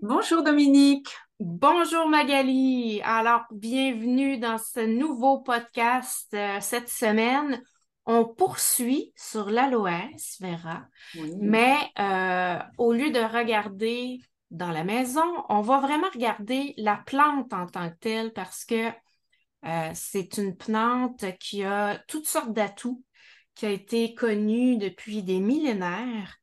Bonjour Dominique. Bonjour Magali. Alors, bienvenue dans ce nouveau podcast euh, cette semaine. On poursuit sur l'aloès vera, mais euh, au lieu de regarder dans la maison, on va vraiment regarder la plante en tant que telle parce que euh, c'est une plante qui a toutes sortes d'atouts, qui a été connue depuis des millénaires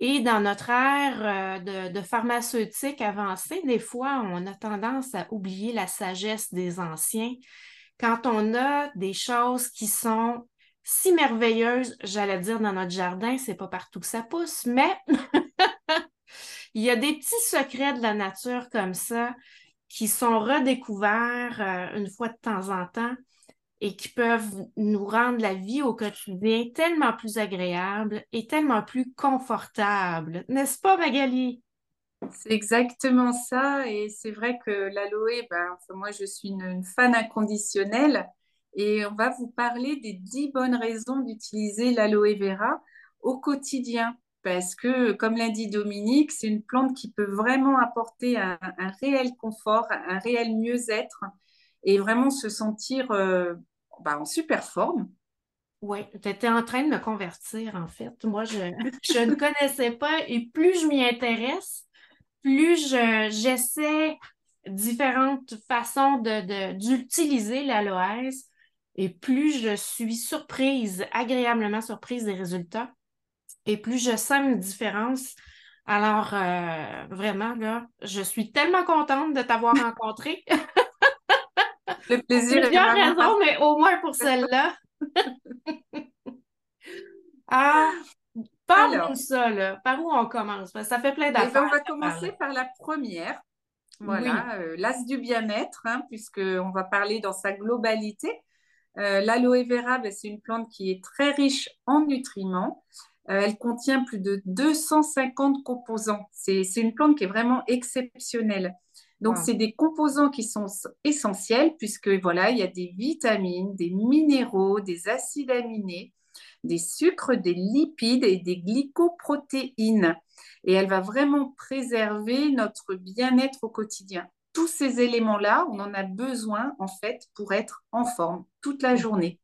et dans notre ère euh, de, pharmaceutique avancée, des fois, on a tendance à oublier la sagesse des anciens. Quand on a des choses qui sont si merveilleuses, j'allais dire dans notre jardin, c'est pas partout que ça pousse, mais il y a des petits secrets de la nature comme ça qui sont redécouverts euh, une fois de temps en temps et qui peuvent nous rendre la vie au quotidien tellement plus agréable et tellement plus confortable. N'est-ce pas, Magali? C'est exactement ça. Et c'est vrai que l'aloe, ben, moi, je suis une, fan inconditionnelle. Et on va vous parler des dix bonnes raisons d'utiliser l'aloe vera au quotidien. Parce que, comme l'a dit Dominique, c'est une plante qui peut vraiment apporter un, réel confort, un réel mieux-être et vraiment se sentir euh, bah, en super forme. Oui, tu étais en train de me convertir, en fait. Moi, je, ne connaissais pas et plus je m'y intéresse, plus j'essaie différentes façons d'utiliser de, l'aloès et plus je suis surprise, agréablement surprise des résultats et plus je sens une différence. Alors, euh, vraiment, là, je suis tellement contente de t'avoir rencontré. Le plaisir Plusieurs raisons, mais au moins pour celle-là. ah, parle-nous ça, là. Par où on commence? Ça fait plein eh ben, d'affaires. on va commencer par la première. Voilà, euh, l'as du bien-être, hein, puisqu'on va parler dans sa globalité. Euh, l'aloe vera, ben, c'est une plante qui est très riche en nutriments. Euh, elle contient plus de 250 composants. C'est une plante qui est vraiment exceptionnelle. Donc, c'est des composants qui sont essentiels puisque voilà, il y a des vitamines, des minéraux, des acides aminés, des sucres, des lipides et des glycoprotéines. Et elle va vraiment préserver notre bien-être au quotidien. Tous ces éléments-là, on en a besoin en fait pour être en forme toute la journée.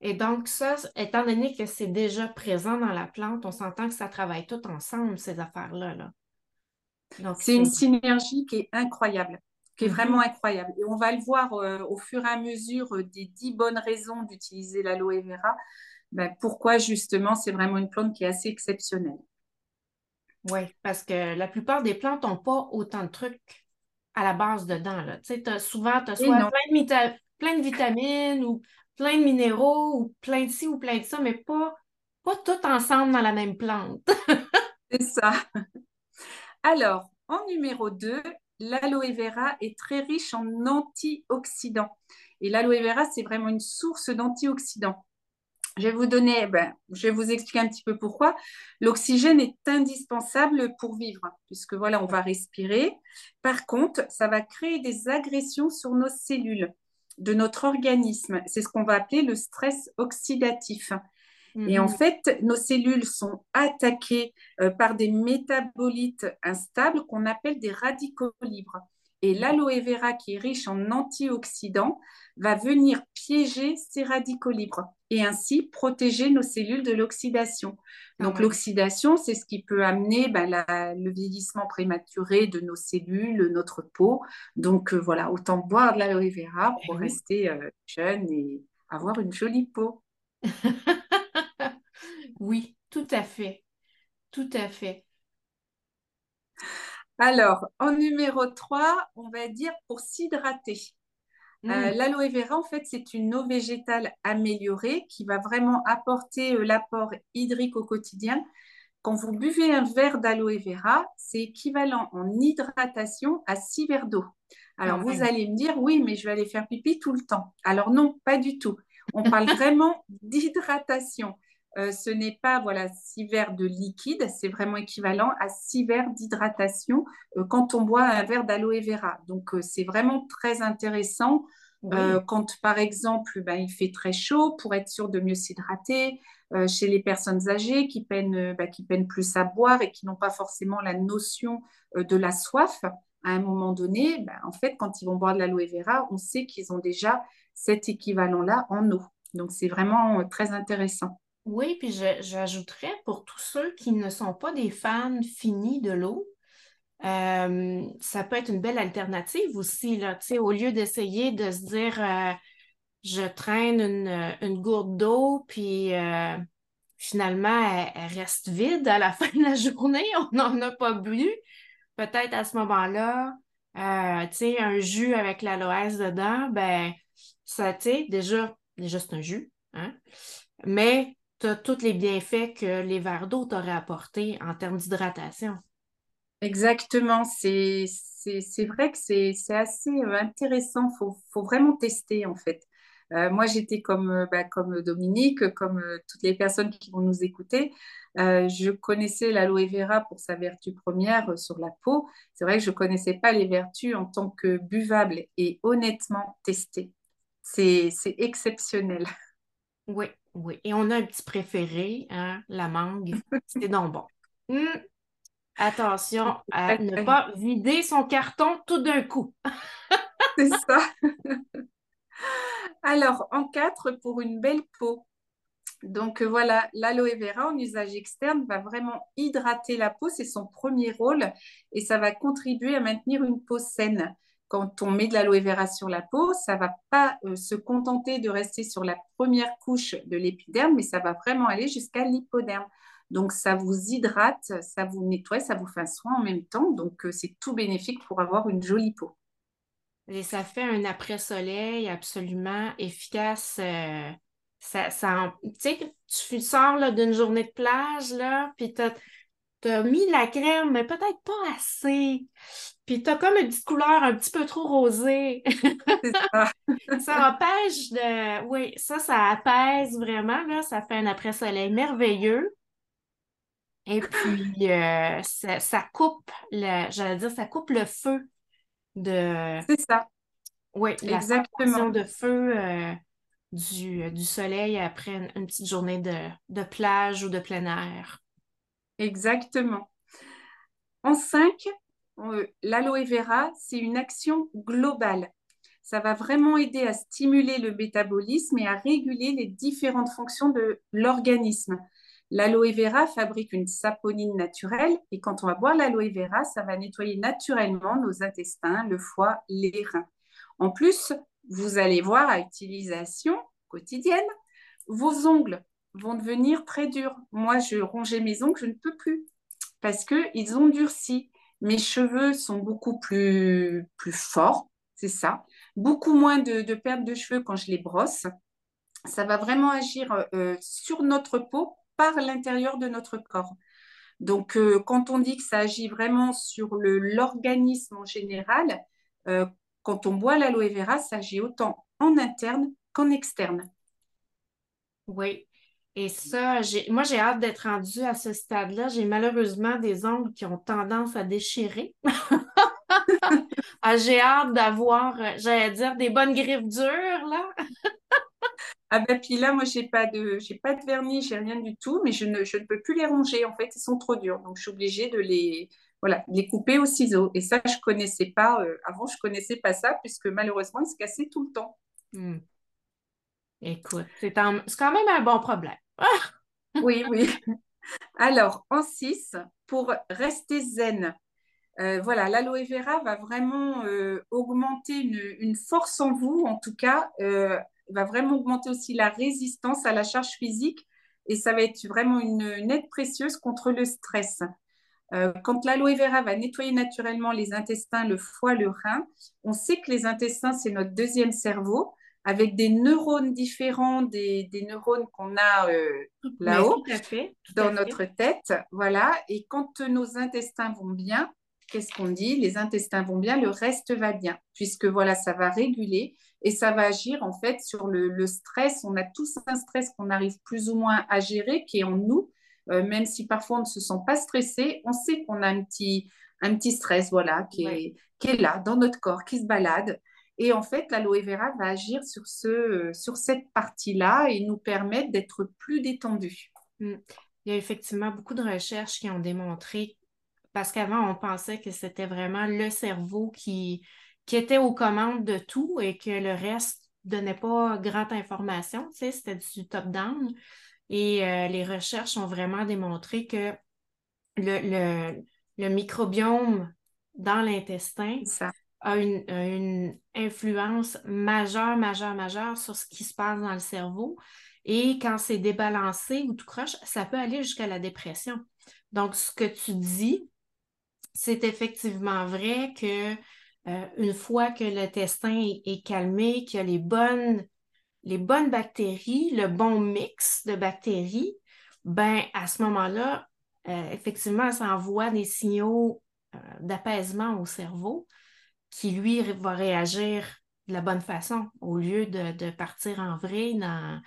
Et donc, ça, étant donné que c'est déjà présent dans la plante, on s'entend que ça travaille tout ensemble, ces affaires-là. Là. C'est une synergie qui est incroyable, qui est mhm. vraiment incroyable. Et on va le voir euh, au fur et à mesure euh, des dix bonnes raisons d'utiliser l'aloe vera. Ben, pourquoi justement c'est vraiment une plante qui est assez exceptionnelle. Oui, parce que la plupart des plantes n'ont pas autant de trucs à la base dedans. Là. Tu sais, souvent, tu as soit plein de, plein de, vitamines ou plein de minéraux ou plein de ci ou plein de ça, mais pas, pas tout ensemble dans la même plante. c'est ça. Alors, en numéro 2, l'aloe vera est très riche en antioxydants. Et l'aloe vera, c'est vraiment une source d'antioxydants. Je vais vous donner, ben, je vais vous expliquer un petit peu pourquoi. L'oxygène est indispensable pour vivre, puisque voilà, on va respirer. Par contre, ça va créer des agressions sur nos cellules de notre organisme. C'est ce qu'on va appeler le stress oxydatif. Et en mhm. fait, nos cellules sont attaquées euh, par des métabolites instables qu'on appelle des radicaux libres. Et l'aloe vera, qui est riche en antioxydants, va venir piéger ces radicaux libres et ainsi protéger nos cellules de l'oxydation. Ah Donc l'oxydation, c'est ce qui peut amener ben, le vieillissement prématuré de nos cellules, notre peau. Donc euh, voilà, autant boire de l'aloe vera pour eh rester euh, jeune et avoir une jolie peau. Oui, tout à fait. Tout à fait. Alors, en numéro 3, on va dire pour s'hydrater. Euh, mm. L'aloe vera, en fait, c'est une eau végétale améliorée qui va vraiment apporter euh, l'apport hydrique au quotidien. Quand vous buvez un verre d'aloe vera, c'est équivalent en hydratation à 6 verres d'eau. Alors, ah vous allez me dire, oui, mais je vais aller faire pipi tout le temps. Alors, non, pas du tout. On parle vraiment d'hydratation. Euh, ce n'est pas voilà six verres de liquide, c'est vraiment équivalent à six verres d'hydratation euh, quand on boit un verre d'aloe vera. Donc euh, c'est vraiment très intéressant quand, par exemple, ben, il fait très chaud, pour être sûr de mieux s'hydrater, chez les personnes âgées qui peinent, ben, qui peinent plus à boire et qui n'ont pas forcément la notion de la soif, à un moment donné, ben, en fait, quand ils vont boire de l'aloe vera, on sait qu'ils ont déjà cet équivalent-là en eau. Donc, c'est vraiment très intéressant. Oui, puis j'ajouterais pour tous ceux qui ne sont pas des fans finis de l'eau, euh, ça peut être une belle alternative aussi. Là, au lieu d'essayer de se dire euh, je traîne une, gourde d'eau, puis euh, finalement, elle, reste vide à la fin de la journée, on n'en a pas bu. Peut-être à ce moment-là, un jus avec l'aloès dedans, ben, ça, déjà, déjà c'est un jus, hein? mais tu as tous les bienfaits que les verres d'eau t'auraient apporté en termes d'hydratation. Exactement, c'est vrai que c'est assez euh, intéressant, il faut, vraiment tester en fait. Euh, moi, j'étais comme, euh, bah, comme Dominique, comme toutes les personnes qui vont nous écouter. je connaissais l'aloe vera pour sa vertu première sur la peau. C'est vrai que je ne connaissais pas les vertus en tant que buvable et honnêtement testé. C'est exceptionnel. Oui, oui. Et on a un petit préféré, hein, la mangue. C'est donc bon. Hum, Attention à ne pas vider son carton tout d'un coup. C'est ça. Alors, en quatre, pour une belle peau. Donc euh, voilà, l'aloe vera en usage externe va vraiment hydrater la peau, c'est son premier rôle et ça va contribuer à maintenir une peau saine. Quand on met de l'aloe vera sur la peau, ça ne va pas euh, se contenter de rester sur la première couche de l'épiderme, mais ça va vraiment aller jusqu'à l'hypoderme. Donc, ça vous hydrate, ça vous nettoie, ça vous fait un soin en même temps. Donc, euh, c'est tout bénéfique pour avoir une jolie peau. Et ça fait un après-soleil absolument efficace. Euh, ça, tu sais, tu sors d'une journée de plage, là, puis tu as, mis la crème, mais peut-être pas assez. Puis tu as comme une petite couleur un petit peu trop rosée. ça. ça empêche de. Oui, ça, ça apaise vraiment, là. Ça fait un après-soleil merveilleux. Et puis, euh, ça, coupe, le, j'allais dire, ça coupe le feu de... C'est ça. Oui, Exactement. de feu euh, du, du, soleil après une, petite journée de, de, plage ou de plein air. Exactement. En cinq, euh, l'aloe vera, c'est une action globale. Ça va vraiment aider à stimuler le métabolisme et à réguler les différentes fonctions de l'organisme. L'aloe vera fabrique une saponine naturelle et quand on va boire l'aloe vera, ça va nettoyer naturellement nos intestins, le foie, les reins. En plus, vous allez voir à utilisation quotidienne, vos ongles vont devenir très durs. Moi, je rongeais mes ongles, je ne peux plus parce qu'ils ont durci. Mes cheveux sont beaucoup plus, plus forts, c'est ça. Beaucoup moins de, de de cheveux quand je les brosse. Ça va vraiment agir euh, sur notre peau par l'intérieur de notre corps. Donc, euh, quand on dit que ça agit vraiment sur l'organisme en général, euh, quand on boit l'aloe vera, ça agit autant en interne qu'en externe. Oui. Et ça, moi, j'ai hâte d'être rendue à ce stade-là. J'ai malheureusement des ongles qui ont tendance à déchirer. Ah, j'ai hâte d'avoir, j'allais dire, des bonnes griffes dures, là. Ah ben puis là, moi, j'ai pas de, j'ai pas de vernis, j'ai rien du tout, mais je ne, je ne peux plus les ronger. En fait, ils sont trop durs, donc je suis obligée de les, voilà, les couper au ciseau. Et ça, je connaissais pas. Euh, avant, je connaissais pas ça puisque malheureusement, ils se cassaient tout le temps. Hmm. Écoute, c'est, quand même un bon problème. oui, oui. Alors, en 6, pour rester zen, euh, voilà, l'aloe vera va vraiment euh, augmenter une, une, force en vous, en tout cas, va vraiment augmenter aussi la résistance à la charge physique et ça va être vraiment une, aide précieuse contre le stress. Euh, quand l'aloe vera va nettoyer naturellement les intestins, le foie, le rein, on sait que les intestins, c'est notre deuxième cerveau, avec des neurones différents des, neurones qu'on a euh, là-haut, dans notre tête. Voilà. Et quand nos intestins vont bien, qu'est-ce qu'on dit? Les intestins vont bien, le reste va bien, puisque voilà, ça va réguler et ça va agir en fait sur le, stress. On a tous un stress qu'on arrive plus ou moins à gérer, qui est en nous, euh, même si parfois on ne se sent pas stressé, on sait qu'on a un petit, un petit stress, voilà, qui, est, qui est là dans notre corps, qui se balade. Et en fait, l'aloe vera va agir sur, ce, sur cette partie-là et nous permettre d'être plus détendus. Mm. Il y a effectivement beaucoup de recherches qui ont démontré, parce qu'avant, on pensait que c'était vraiment le cerveau qui, qui était aux commandes de tout et que le reste ne donnait pas grande information, tu sais, c'était du top-down. Et euh, les recherches ont vraiment démontré que le, le, microbiome dans l'intestin a une, influence majeure, majeure, majeure sur ce qui se passe dans le cerveau. Et quand c'est débalancé ou tout croche, ça peut aller jusqu'à la dépression. Donc, ce que tu dis, c'est effectivement vrai que euh, une fois que l'intestin est, est, calmé, qu'il y a les bonnes, les bonnes bactéries, le bon mix de bactéries, ben à ce moment-là, euh, effectivement, ça envoie des signaux euh, d'apaisement au cerveau qui, lui, va réagir de la bonne façon au lieu de, partir en vrai dans,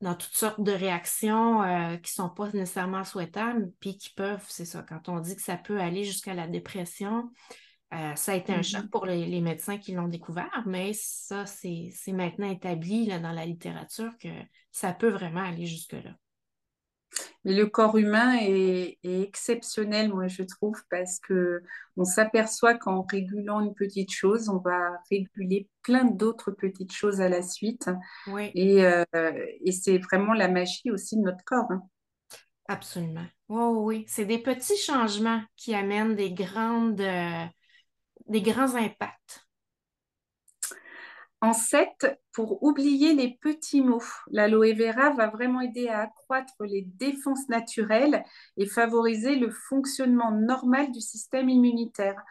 dans toutes sortes de réactions euh, qui ne sont pas nécessairement souhaitables, puis qui peuvent, c'est ça, quand on dit que ça peut aller jusqu'à la dépression, ça a été un choc mm-hmm. pour les, médecins qui l'ont découvert, mais ça, c'est maintenant établi là, dans la littérature que ça peut vraiment aller jusque-là. Mais le corps humain est, exceptionnel, moi, je trouve, parce que on s'aperçoit qu'en régulant une petite chose, on va réguler plein d'autres petites choses à la suite. Et, euh, et c'est vraiment la magie aussi de notre corps. Hein. Absolument. Oh, oui, c'est des petits changements qui amènent des, grandes, euh, des grands impacts. En 7, pour oublier les petits mots, l'aloe vera va vraiment aider à accroître les défenses naturelles et favoriser le fonctionnement normal du système immunitaire.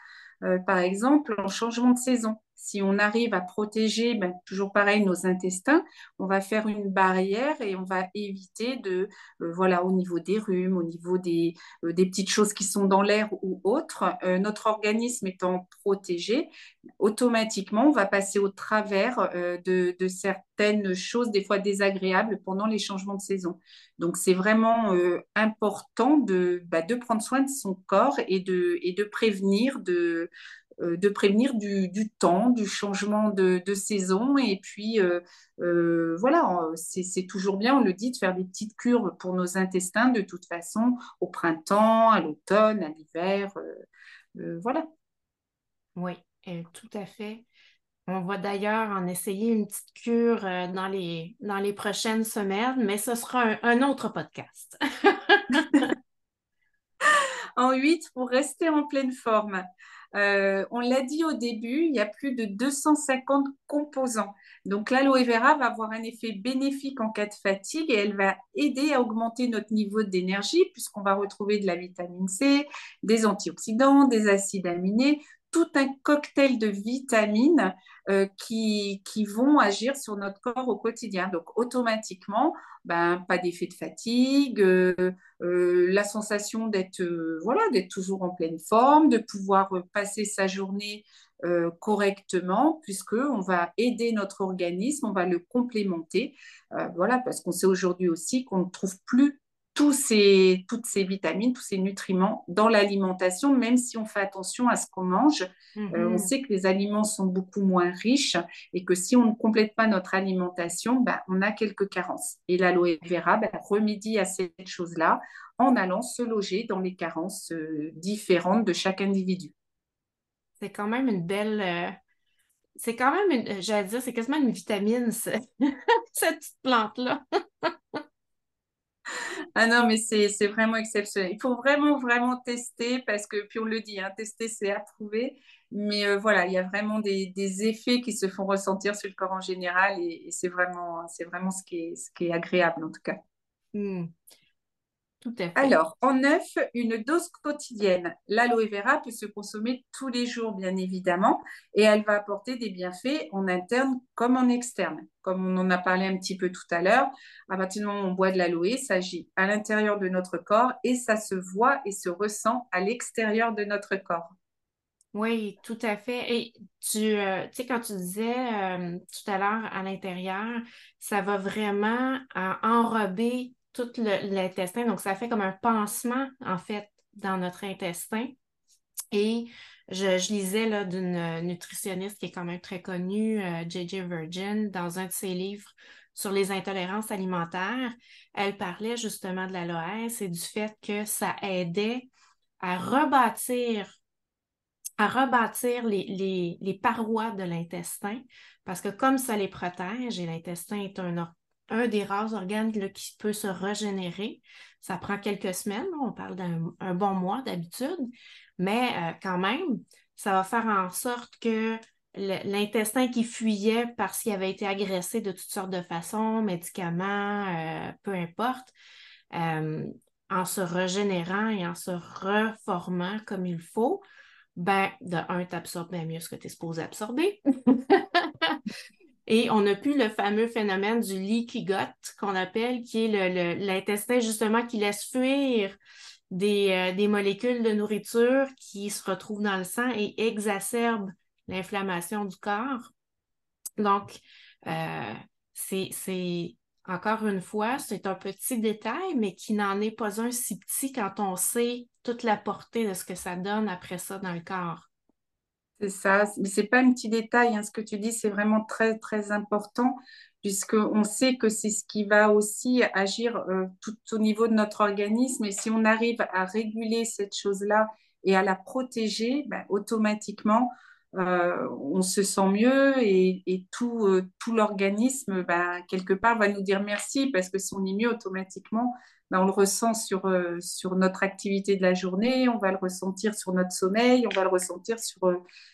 Euh, par exemple, en changement de saison, si on arrive à protéger, ben, toujours pareil, nos intestins, on va faire une barrière et on va éviter de, euh, voilà, au niveau des rhumes, au niveau des, euh, des petites choses qui sont dans l'air ou autres, euh, notre organisme étant protégé, automatiquement, on va passer au travers de, certaines choses, des fois désagréables, pendant les changements de saison. Donc, c'est vraiment important de, bah, de prendre soin de son corps et de, et de prévenir de de prévenir du, temps, du changement de, saison. Et puis, euh, euh, voilà, c'est toujours bien, on le dit, de faire des petites cures pour nos intestins, de toute façon, au printemps, à l'automne, à l'hiver. voilà. Oui, tout à fait. On va d'ailleurs en essayer une petite cure dans, les, dans les prochaines semaines, mais ce sera un, autre podcast. en 8, pour rester en pleine forme. Euh, on l'a dit au début, il y a plus de 250 composants. Donc l'aloe vera va avoir un effet bénéfique en cas de fatigue et elle va aider à augmenter notre niveau d'énergie puisqu'on va retrouver de la vitamine C, des antioxydants, des acides aminés, tout un cocktail de vitamines euh, qui, vont agir sur notre corps au quotidien. Donc, automatiquement, ben, pas d'effet de fatigue, euh, euh, la sensation d'être voilà, d'être toujours en pleine forme, de pouvoir passer sa journée correctement, puisqu'on va aider notre organisme, on va le complémenter. voilà, parce qu'on sait aujourd'hui aussi qu'on ne trouve plus tous ces, toutes ces vitamines, tous ces nutriments dans l'alimentation, même si on fait attention à ce qu'on mange. Euh, on mhm. sait que les aliments sont beaucoup moins riches et que si on ne complète pas notre alimentation, ben, on a quelques carences. Et l'aloe vera ben, remédie à cette chose-là en allant se loger dans les carences euh, différentes de chaque individu. C'est quand même une belle... Euh, c'est quand même, j'allais dire, c'est quasiment une vitamine, cette petite plante-là. Ah non, mais c'est vraiment exceptionnel. Il faut vraiment, vraiment tester parce que, puis on le dit, hein, tester, c'est approuver. Mais euh, voilà, il y a vraiment des, effets qui se font ressentir sur le corps en général et, c'est vraiment, vraiment ce qui, est, ce qui est agréable en tout cas. Hmm. Alors, en neuf, une dose quotidienne. L'aloe vera peut se consommer tous les jours, bien évidemment, et elle va apporter des bienfaits en interne comme en externe. Comme on en a parlé un petit peu tout à l'heure, à partir du moment où on boit de l'aloe, ça agit à l'intérieur de notre corps et ça se voit et se ressent à l'extérieur de notre corps. Oui, tout à fait. Et tu, euh, sais, quand tu disais euh, tout à l'heure à l'intérieur, ça va vraiment enrober tout l'intestin. Donc, ça fait comme un pansement, en fait, dans notre intestin. Et Je, lisais d'une nutritionniste qui est quand même très connue, J.J. Virgin, dans un de ses livres sur les intolérances alimentaires. Elle parlait justement de l'aloès et du fait que ça aidait à rebâtir à rebâtir les, les, parois de l'intestin parce que comme ça les protège et l'intestin est un, un des rares organes qui peut se régénérer, ça prend quelques semaines, on parle d'un bon mois d'habitude, mais euh, quand même, ça va faire en sorte que l'intestin qui fuyait parce qu'il avait été agressé de toutes sortes de façons, médicaments, euh, peu importe, euh, en se régénérant et en se reformant comme il faut, ben, de un, tu absorbes bien mieux ce que tu es supposé absorber. Et on a plus le fameux phénomène du leaky qu'on appelle, qui est l'intestin justement qui laisse fuir des, euh, des, molécules de nourriture qui se retrouvent dans le sang et exacerbent l'inflammation du corps. Donc, euh, c'est encore une fois, c'est un petit détail, mais qui n'en est pas un si petit quand on sait toute la portée de ce que ça donne après ça dans le corps. C'est ça, mais c'est pas un petit détail. Hein. Ce que tu dis, c'est vraiment très, très important, puisqu'on sait que c'est ce qui va aussi agir euh, tout au niveau de notre organisme. Et si on arrive à réguler cette chose-là et à la protéger, ben, automatiquement, euh, on se sent mieux et, tout, euh, tout l'organisme, bah, quelque part, va nous dire merci parce que si on est mieux automatiquement, bah, on le ressent sur, euh, sur notre activité de la journée, on va le ressentir sur notre sommeil, on va le ressentir sur,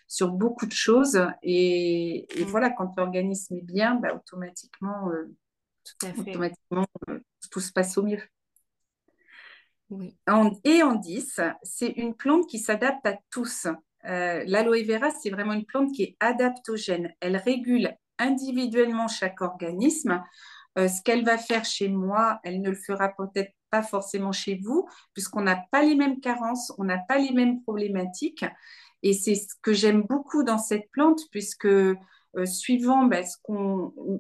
sur beaucoup de choses. Et, mm. voilà, quand l'organisme est bien, bah, automatiquement, automatiquement tout se passe au mieux. et en 10, c'est une plante qui s'adapte à tous. Euh, l'aloe vera, c'est vraiment une plante qui est adaptogène. Elle régule individuellement chaque organisme. Euh, ce qu'elle va faire chez moi, elle ne le fera peut-être pas forcément chez vous, puisqu'on n'a pas les mêmes carences, on n'a pas les mêmes problématiques. Et c'est ce que j'aime beaucoup dans cette plante, puisque euh, suivant ben,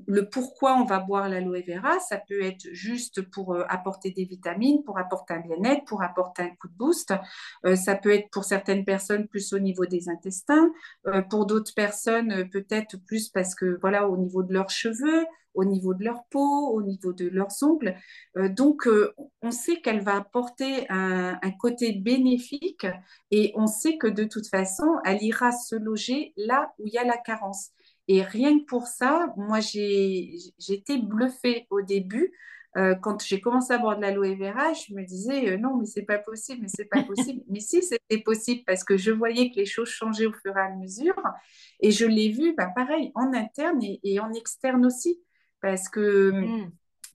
le pourquoi on va boire l'aloe vera, ça peut être juste pour euh, apporter des vitamines, pour apporter un bien-être, pour apporter un coup de boost. Euh, ça peut être pour certaines personnes plus au niveau des intestins, pour d'autres personnes peut-être plus parce que voilà au niveau de leurs cheveux, au niveau de leur peau, au niveau de leurs ongles. donc, on sait qu'elle va apporter un, côté bénéfique et on sait que de toute façon, elle ira se loger là où il y a la carence. Et rien que pour ça, moi, j'ai été bluffée au début. Euh, quand j'ai commencé à boire de l'aloe vera, je me disais euh, non, mais c'est pas possible, mais c'est pas possible. mais si, c'était possible parce que je voyais que les choses changeaient au fur et à mesure. Et je l'ai vu, bah, pareil, en interne et, en externe aussi. Parce que, mm.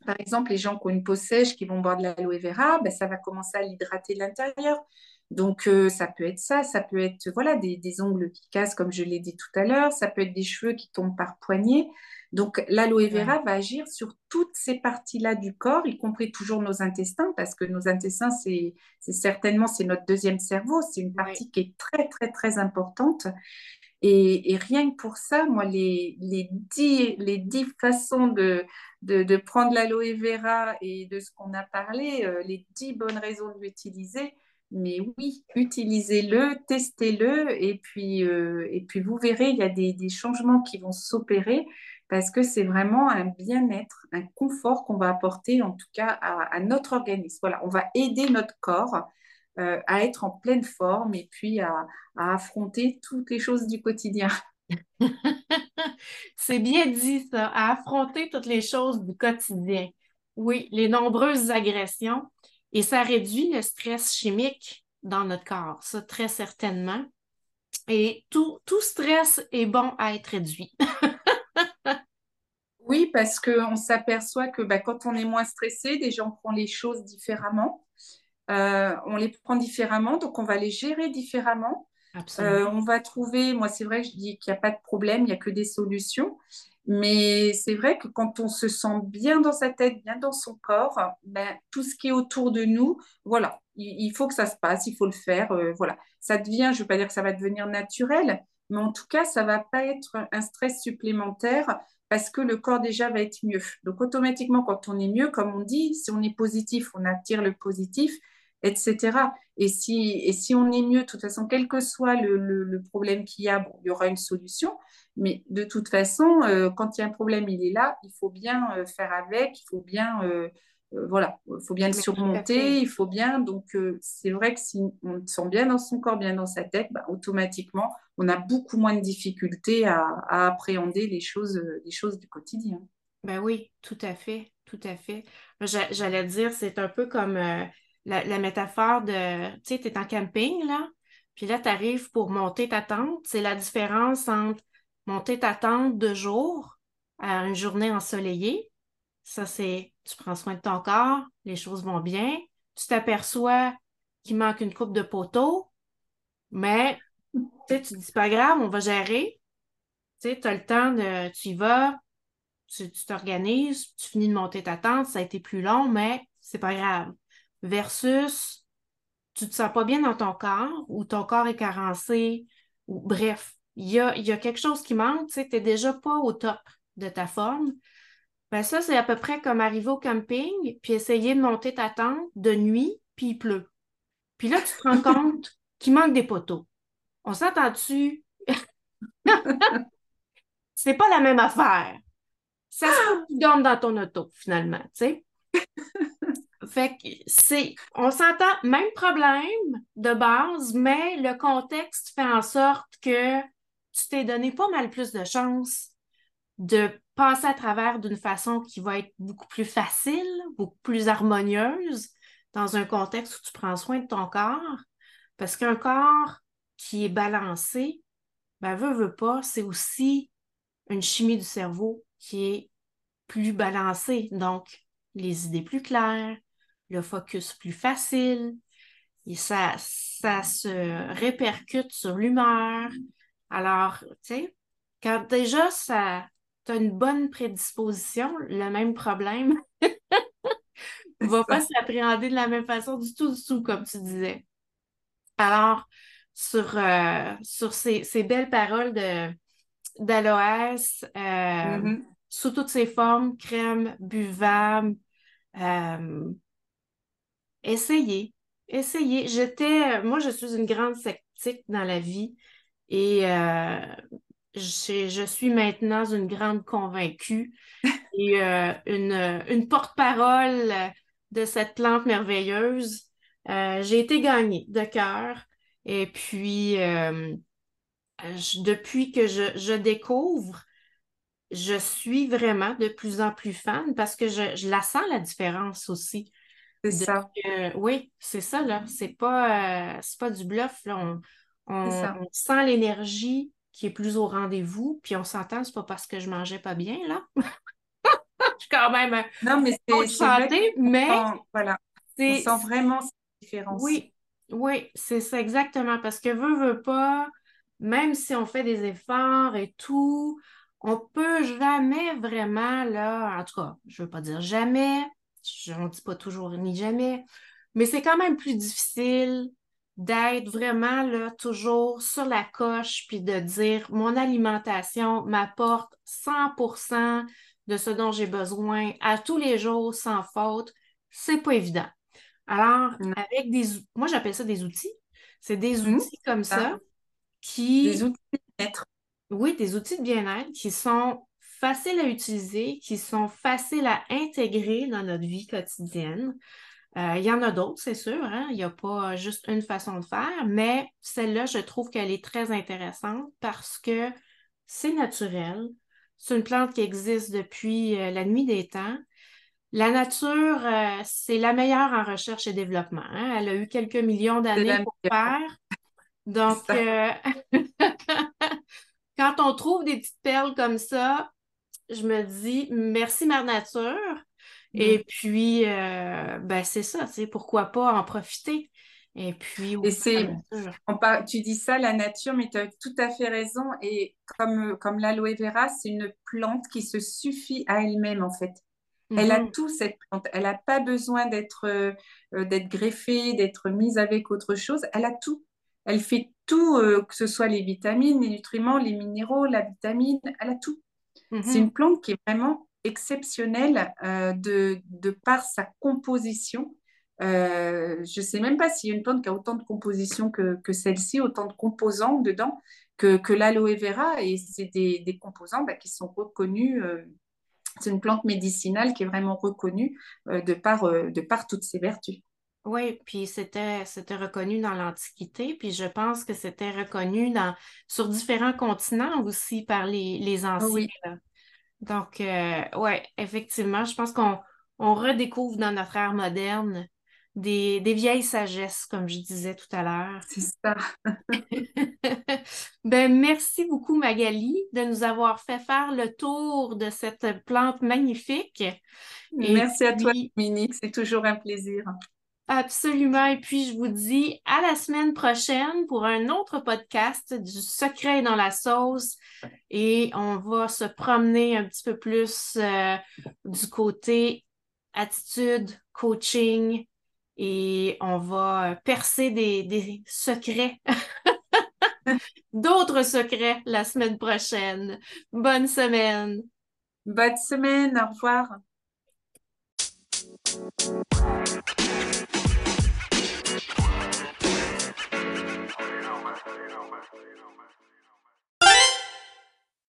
par exemple, les gens qui ont une peau sèche, qui vont boire de l'aloe vera, bah, ça va commencer à l'hydrater l'intérieur. Donc, euh, ça peut être ça, ça peut être voilà, des, ongles qui cassent, comme je l'ai dit tout à l'heure, ça peut être des cheveux qui tombent par poignée. Donc, l'aloe vera va agir sur toutes ces parties-là du corps, y compris toujours nos intestins, parce que nos intestins, c'est certainement c'est notre deuxième cerveau, c'est une partie qui est très, très, très importante. Et, rien que pour ça, moi, les, les, dix, les dix façons de, de, prendre l'aloe vera et de ce qu'on a parlé, euh, les dix bonnes raisons de l'utiliser, mais oui, utilisez-le, testez-le, et puis, euh, et puis vous verrez, il y a des, changements qui vont s'opérer parce que c'est vraiment un bien-être, un confort qu'on va apporter en tout cas à, notre organisme. Voilà, on va aider notre corps euh, à être en pleine forme et puis à affronter toutes les choses du quotidien. c'est bien dit ça, à affronter toutes les choses du quotidien. Oui, les nombreuses agressions. Et ça réduit le stress chimique dans notre corps, ça très certainement. Et tout, tout stress est bon à être réduit. oui, parce qu'on s'aperçoit que bah, quand on est moins stressé, déjà on prend les choses différemment. Euh, on les prend différemment, donc on va les gérer différemment. Euh, on va trouver, moi c'est vrai que je dis qu'il n'y a pas de problème, il n'y a que des solutions. Mais c'est vrai que quand on se sent bien dans sa tête, bien dans son corps, ben, tout ce qui est autour de nous, voilà, il, faut que ça se passe, il faut le faire. Euh, voilà, ça devient, je ne veux pas dire que ça va devenir naturel, mais en tout cas, ça ne va pas être un stress supplémentaire parce que le corps déjà va être mieux. Donc automatiquement, quand on est mieux, comme on dit, si on est positif, on attire le positif. Etc. Et si, et si on est mieux, de toute façon, quel que soit le, le, problème qu'il y a, il y aura une solution. Mais de toute façon, euh, quand il y a un problème, il est là, il faut bien euh, faire avec, il faut bien, euh, voilà, il faut bien le surmonter, il faut bien. Donc, c'est vrai que si on se sent bien dans son corps, bien dans sa tête, bah, automatiquement, on a beaucoup moins de difficultés à, à appréhender les choses, les choses du quotidien. Ben oui, tout à fait, tout à fait. J'allais dire, c'est un peu comme la, métaphore de, tu sais, tu es en camping, là, puis là, tu arrives pour monter ta tente. C'est la différence entre monter ta tente de jour à une journée ensoleillée. Ça, c'est, tu prends soin de ton corps, les choses vont bien. Tu t'aperçois qu'il manque une coupe de poteau, mais tu tu dis, pas grave, on va gérer. Tu sais, tu as le temps de, tu y vas, tu t'organises, tu finis de monter ta tente, ça a été plus long, mais c'est pas grave versus tu te sens pas bien dans ton corps ou ton corps est carencé ou bref, il y a, quelque chose qui manque, tu sais, tu n'es déjà pas au top de ta forme. Ben ça, c'est à peu près comme arriver au camping puis essayer de monter ta tente de nuit puis il pleut. Puis là, tu te rends compte qu'il manque des poteaux. On s'entend-tu? c'est pas la même affaire. Ça se peut que tu dormes dans ton auto, finalement, tu sais. Fait que c'est, on s'entend, même problème de base, mais le contexte fait en sorte que tu t'es donné pas mal plus de chances de passer à travers d'une façon qui va être beaucoup plus facile, beaucoup plus harmonieuse dans un contexte où tu prends soin de ton corps. Parce qu'un corps qui est balancé, ben, veut, veut pas, c'est aussi une chimie du cerveau qui est plus balancée. Donc, les idées plus claires, le focus plus facile, et ça, ça se répercute sur l'humeur. Alors, tu sais, quand déjà ça, tu as une bonne prédisposition, le même problème ne va pas s'appréhender de la même façon du tout, du tout, comme tu disais. Alors, sur, euh, sur ces, belles paroles de d'aloès, euh, mm-hmm. sous toutes ses formes, crème, buvable, euh, essayez, essayez. J'étais, moi, je suis une grande sceptique dans la vie et euh, je, suis maintenant une grande convaincue et euh, une, une porte-parole de cette plante merveilleuse. Euh, j'ai été gagnée de cœur et puis depuis que je, je, découvre, je suis vraiment de plus en plus fan parce que je, je la sens la différence aussi. C'est ça. oui, c'est ça, là. C'est pas, euh, pas du bluff, là. On, sent l'énergie qui est plus au rendez-vous, puis on s'entend, c'est pas parce que je mangeais pas bien, là. je suis quand même euh, non, mais c'est, santé, mais voilà. on sent vraiment cette différence. Oui, oui, c'est ça exactement, parce que veut, veut pas, même si on fait des efforts et tout, on peut jamais vraiment, là, en tout cas, je veux pas dire jamais, je ne dis pas toujours ni jamais, mais c'est quand même plus difficile d'être vraiment là, toujours sur la coche, puis de dire mon alimentation m'apporte 100% de ce dont j'ai besoin à tous les jours sans faute. C'est pas évident. Alors, avec des moi j'appelle ça des outils. C'est des mmh. outils comme ça qui. Des outils de bien-être. Oui, des outils de bien-être qui sont faciles à utiliser, qui sont faciles à intégrer dans notre vie quotidienne. Euh, il y en a d'autres, c'est sûr. Hein. Il n'y a pas juste une façon de faire, mais celle-là, je trouve qu'elle est très intéressante parce que c'est naturel. C'est une plante qui existe depuis euh, la nuit des temps. La nature, euh, c'est la meilleure en recherche et développement. Hein. Elle a eu quelques millions d'années pour faire. Donc, quand on trouve des petites perles comme ça, je me dis merci Mère Nature. Et mm. puis, euh, ben c'est ça, c'est pourquoi pas en profiter. Et puis, et c'est, tu dis ça, la nature, mais tu as tout à fait raison. Et comme, comme l'aloe vera, c'est une plante qui se suffit à elle-même, en fait. Elle a mm-hmm. tout, cette plante. Elle n'a pas besoin d'être, euh, d'être greffée, d'être mise avec autre chose. Elle a tout. Elle fait tout, euh, que ce soit les vitamines, les nutriments, les minéraux, la vitamine. Elle a tout. C'est une mhm. plante qui est vraiment exceptionnelle euh, de, par sa composition. je ne sais même pas s'il y a une plante qui a autant de composition que, celle-ci, autant de composants dedans que, que l'aloe vera. Et c'est des, composants bah, qui sont reconnus. c'est une plante médicinale qui est vraiment reconnue de, par, de par toutes ses vertus. Oui, puis c'était, c'était reconnu dans l'Antiquité, puis je pense que c'était reconnu dans, sur différents continents aussi par les, les anciens. Oui. Donc, euh, oui, effectivement, je pense qu'on on redécouvre dans notre ère moderne des, des vieilles sagesses, comme je disais tout à l'heure. C'est ça. ben, merci beaucoup, Magali, de nous avoir fait faire le tour de cette plante magnifique. merci à toi, Dominique. C'est toujours un plaisir. Absolument. Et puis, je vous dis à la semaine prochaine pour un autre podcast du secret dans la sauce. Et on va se promener un petit peu plus euh, du côté attitude, coaching. Et on va percer des, des secrets. D'autres secrets la semaine prochaine. Bonne semaine. Bonne semaine. Au revoir.